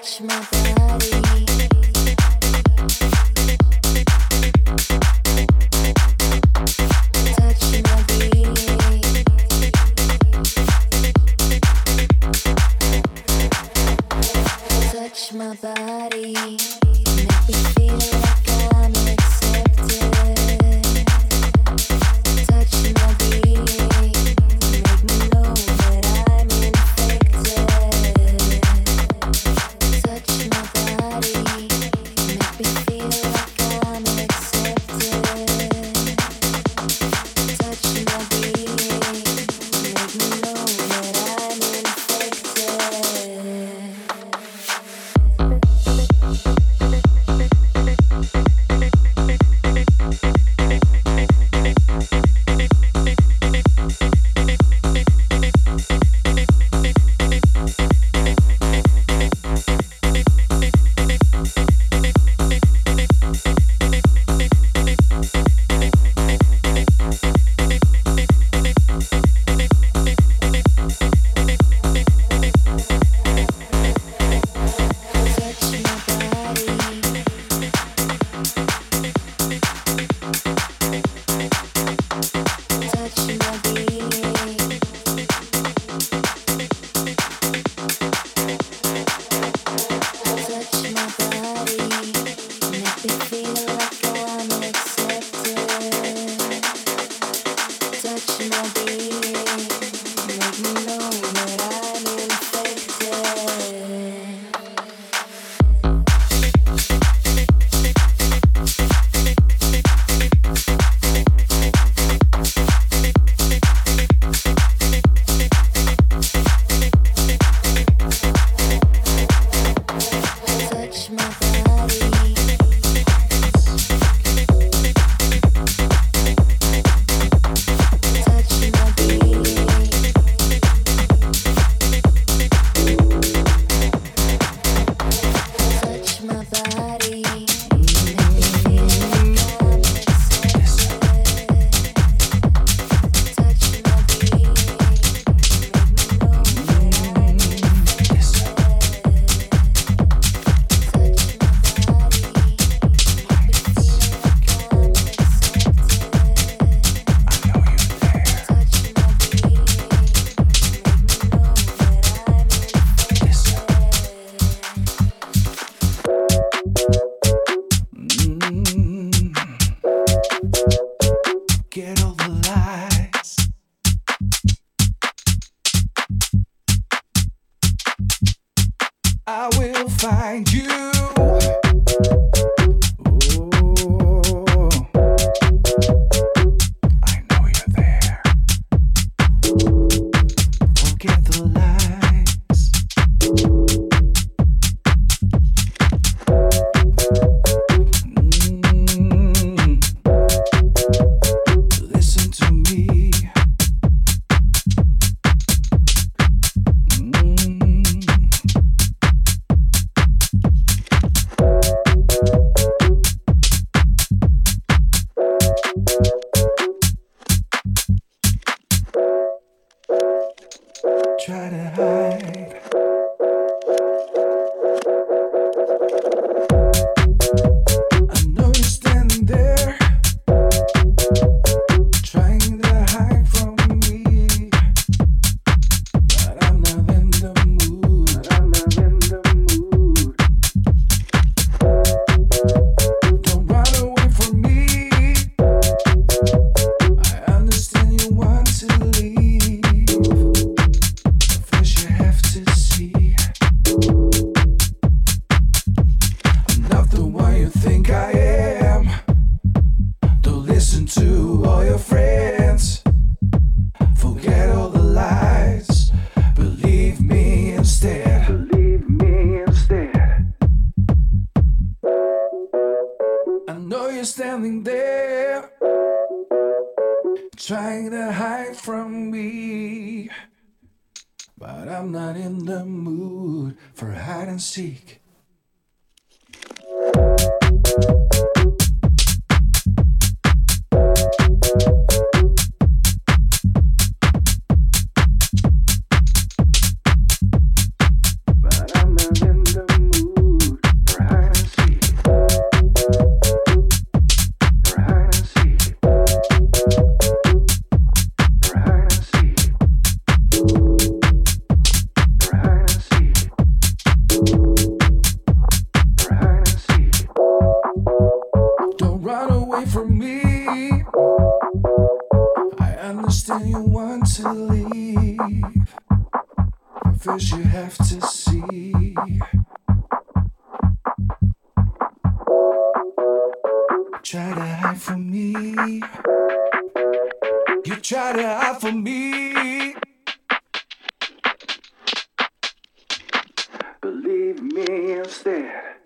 touch my body. seek. and you want to leave. First, you have to see. Try to hide from me. You try to hide from me. Believe me instead.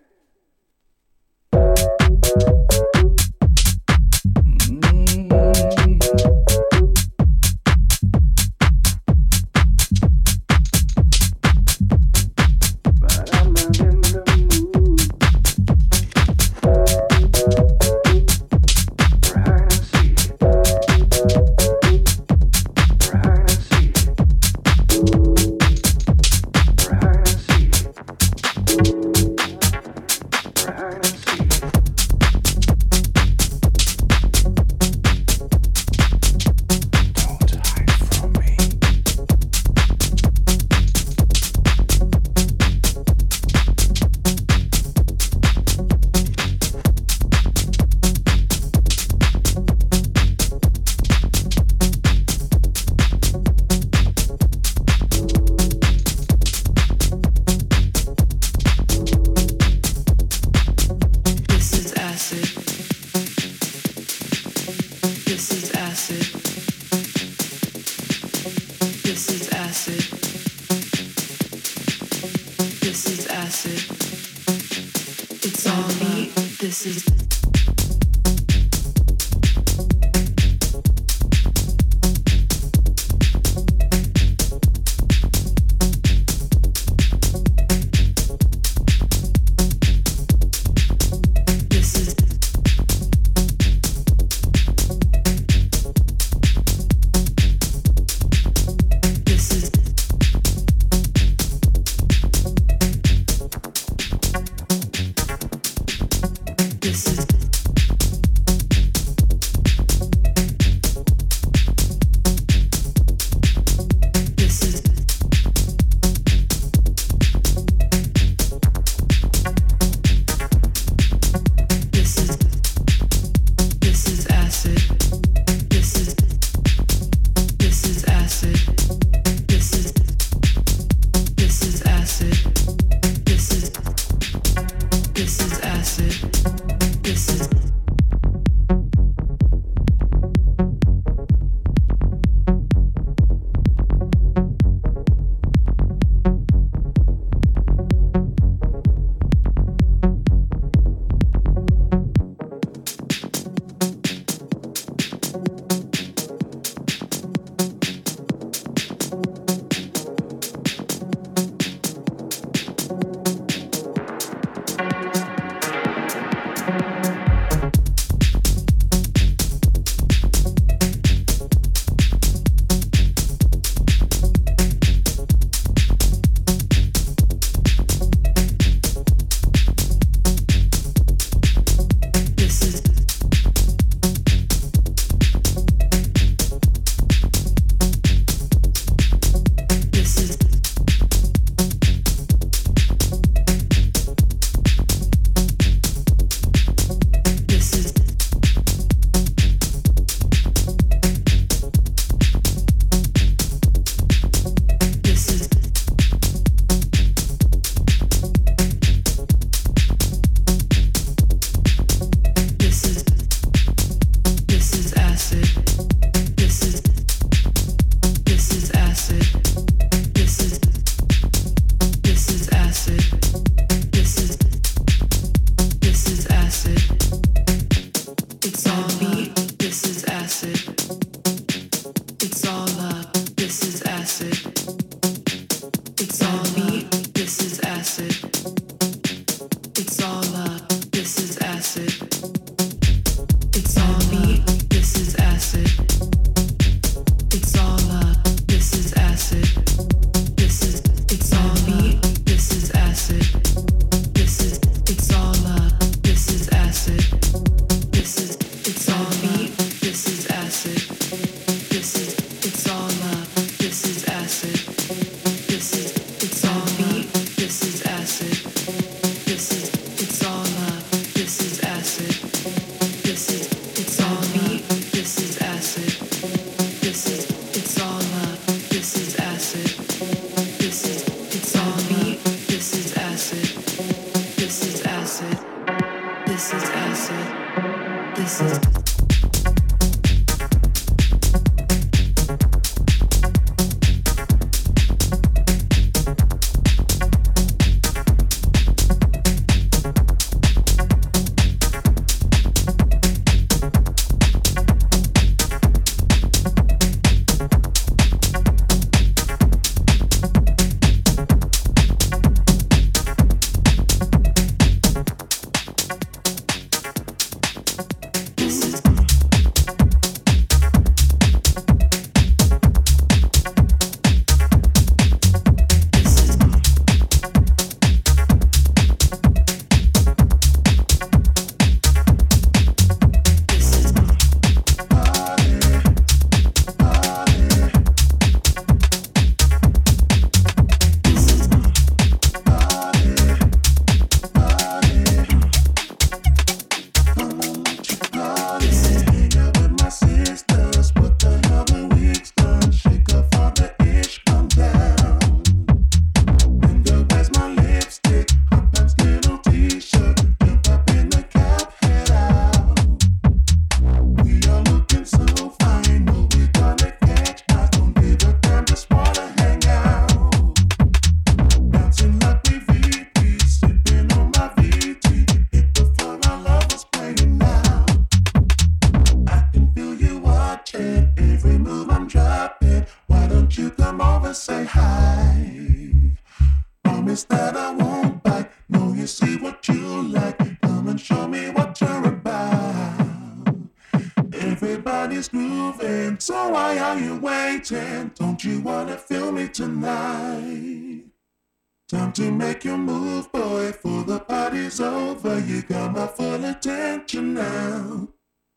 make your move, boy, for the party's over. You got my full attention now.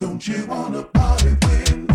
Don't you wanna party with me?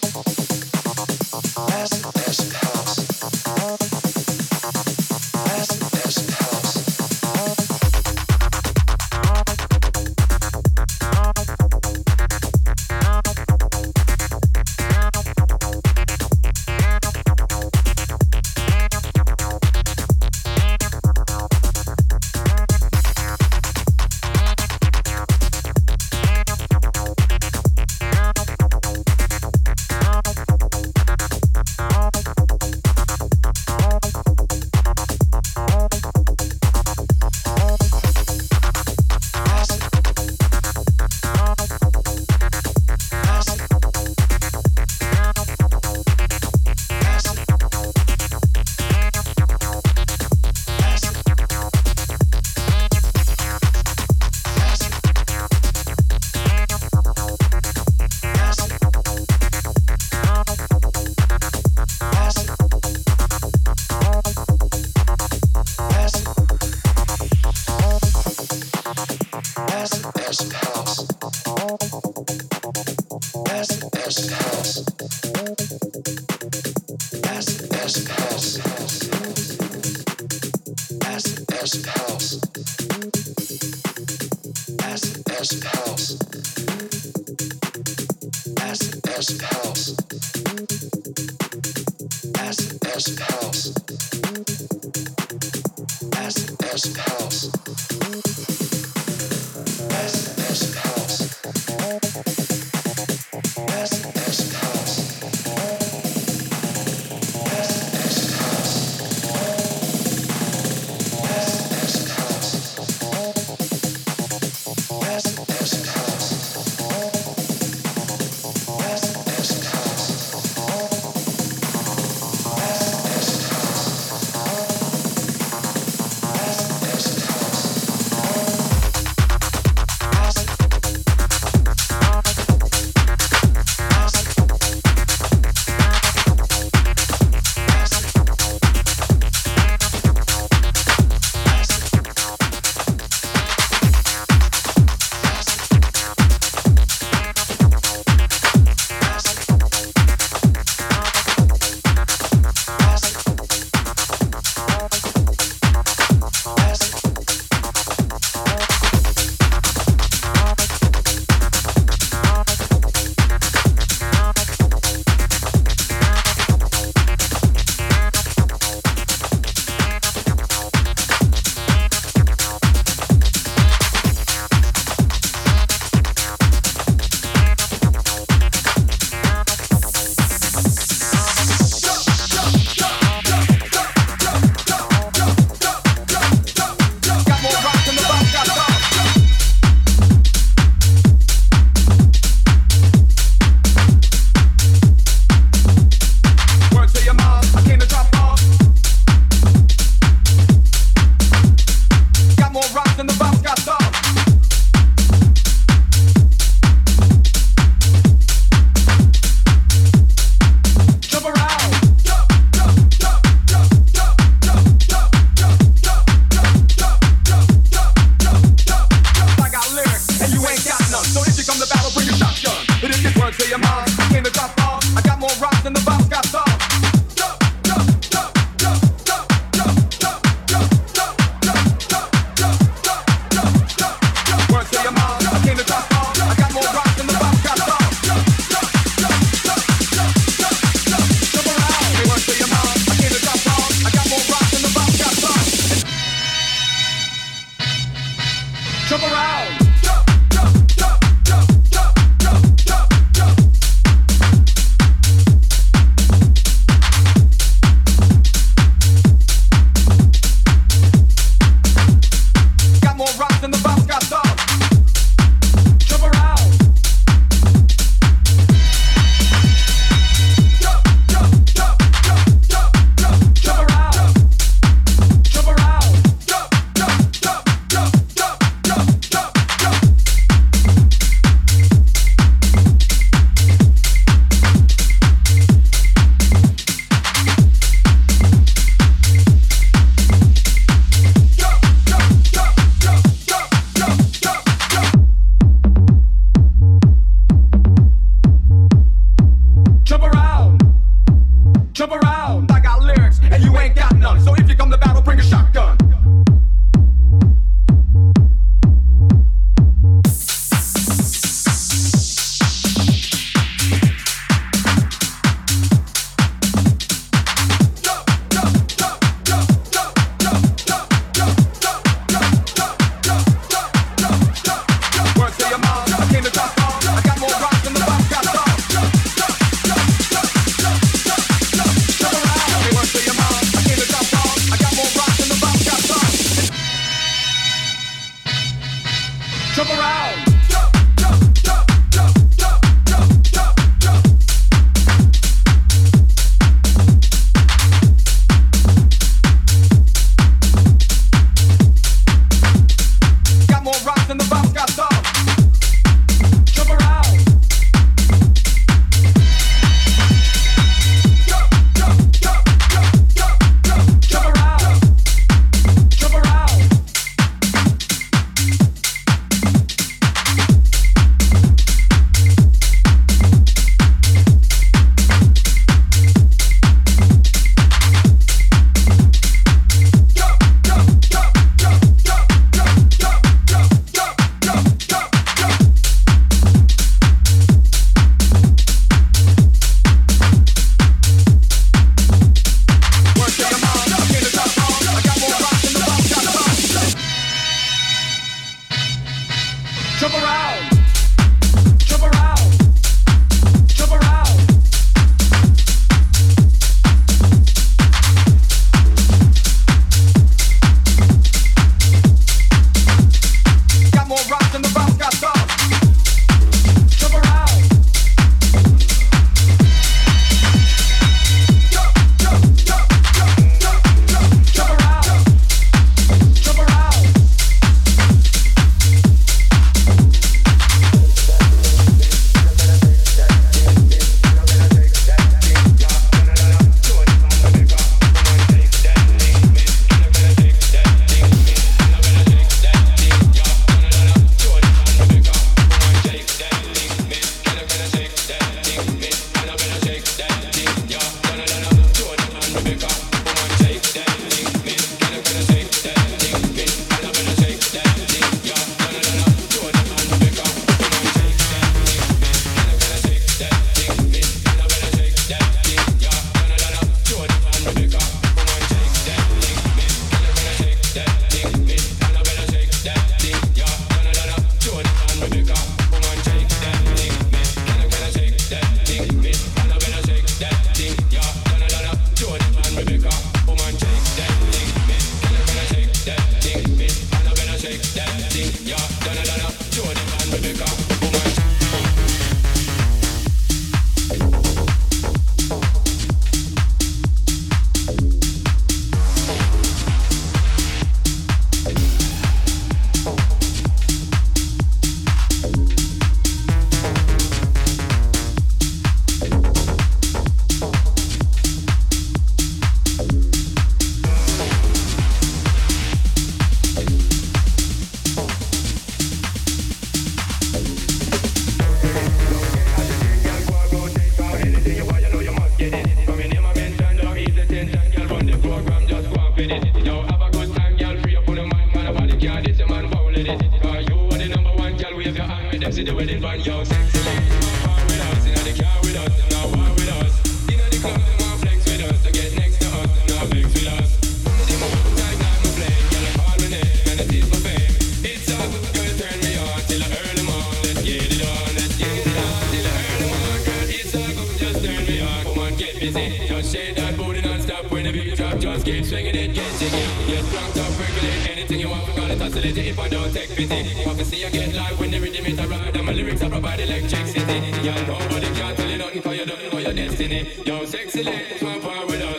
Thank you.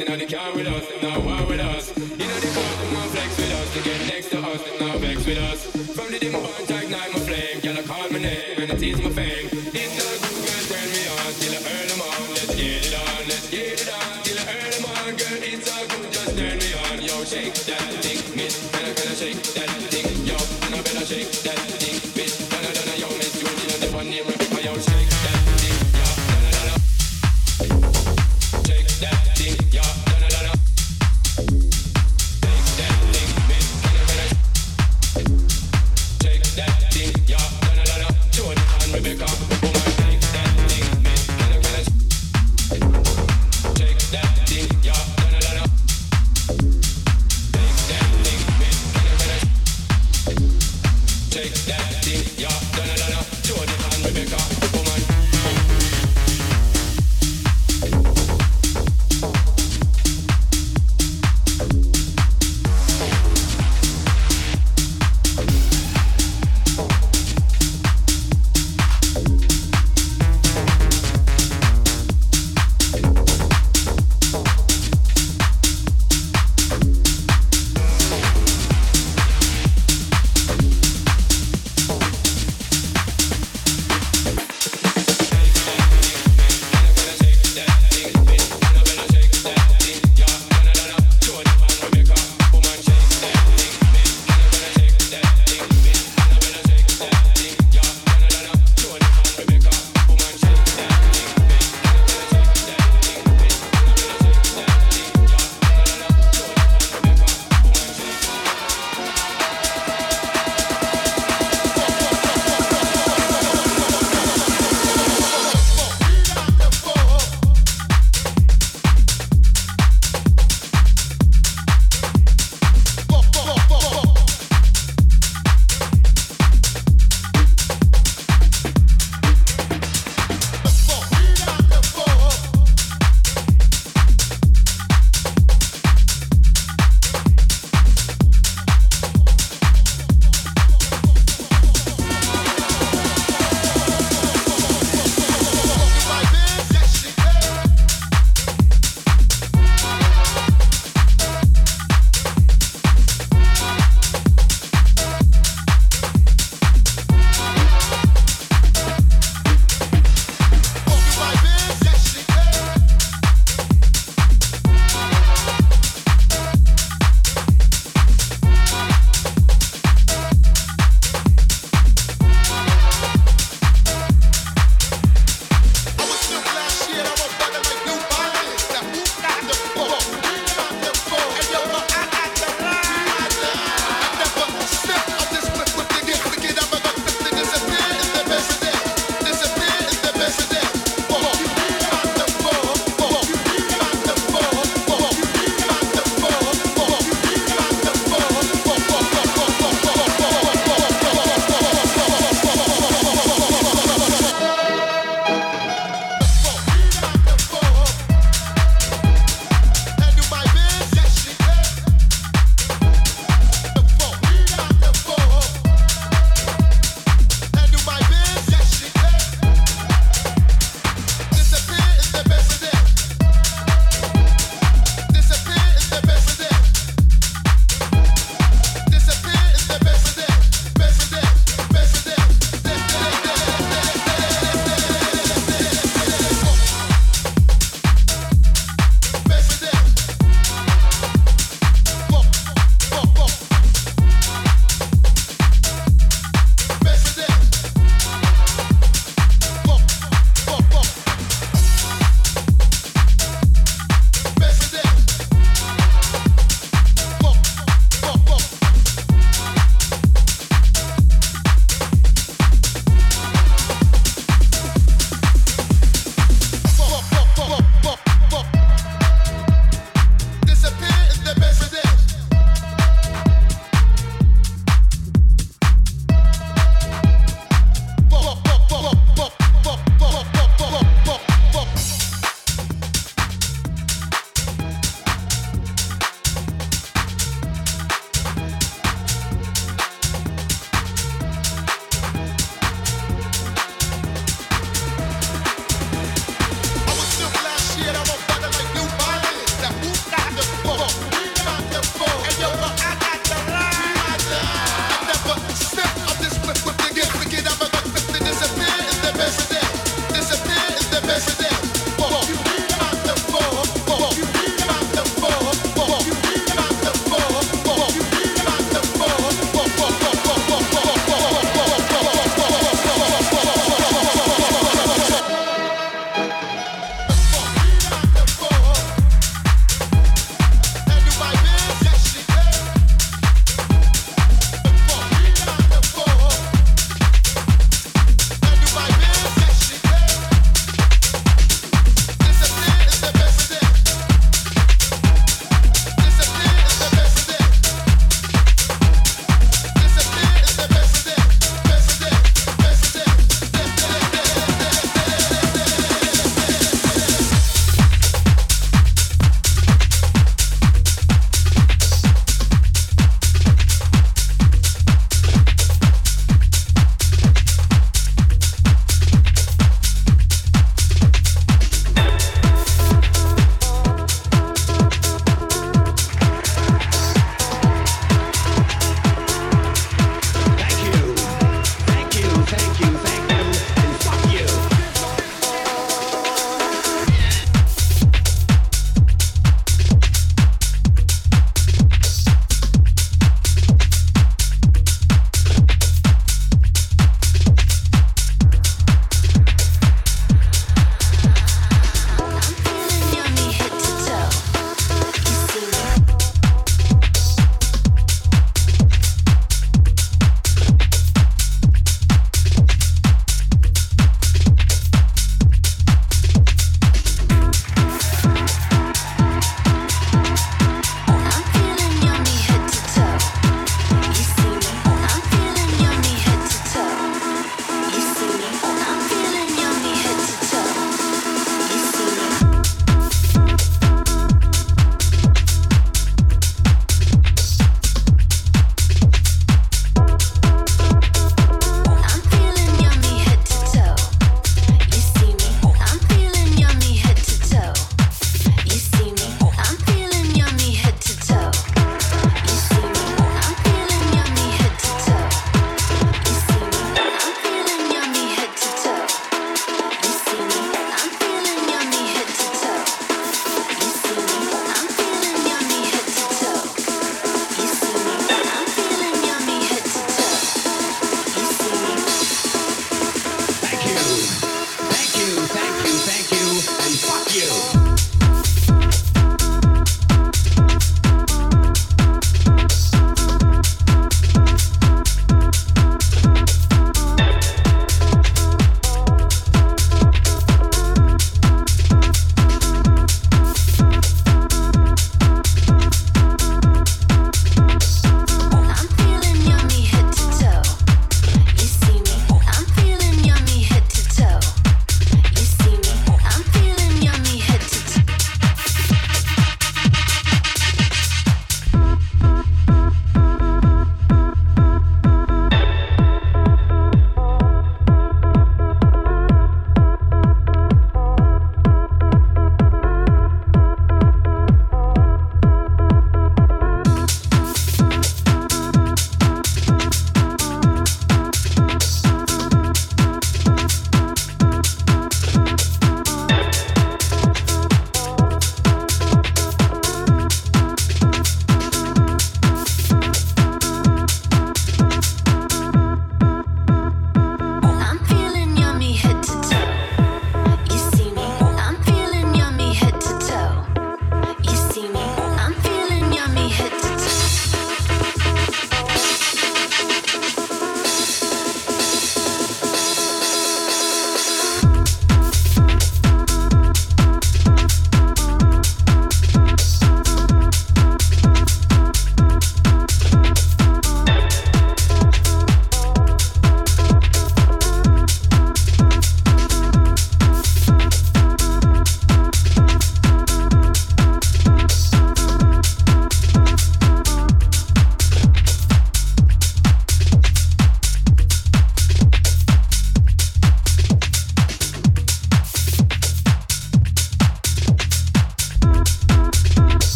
Know the car with us, them not war with us. You know the club, them want flex with us. To get next to us, them not vex with us. From the demo dim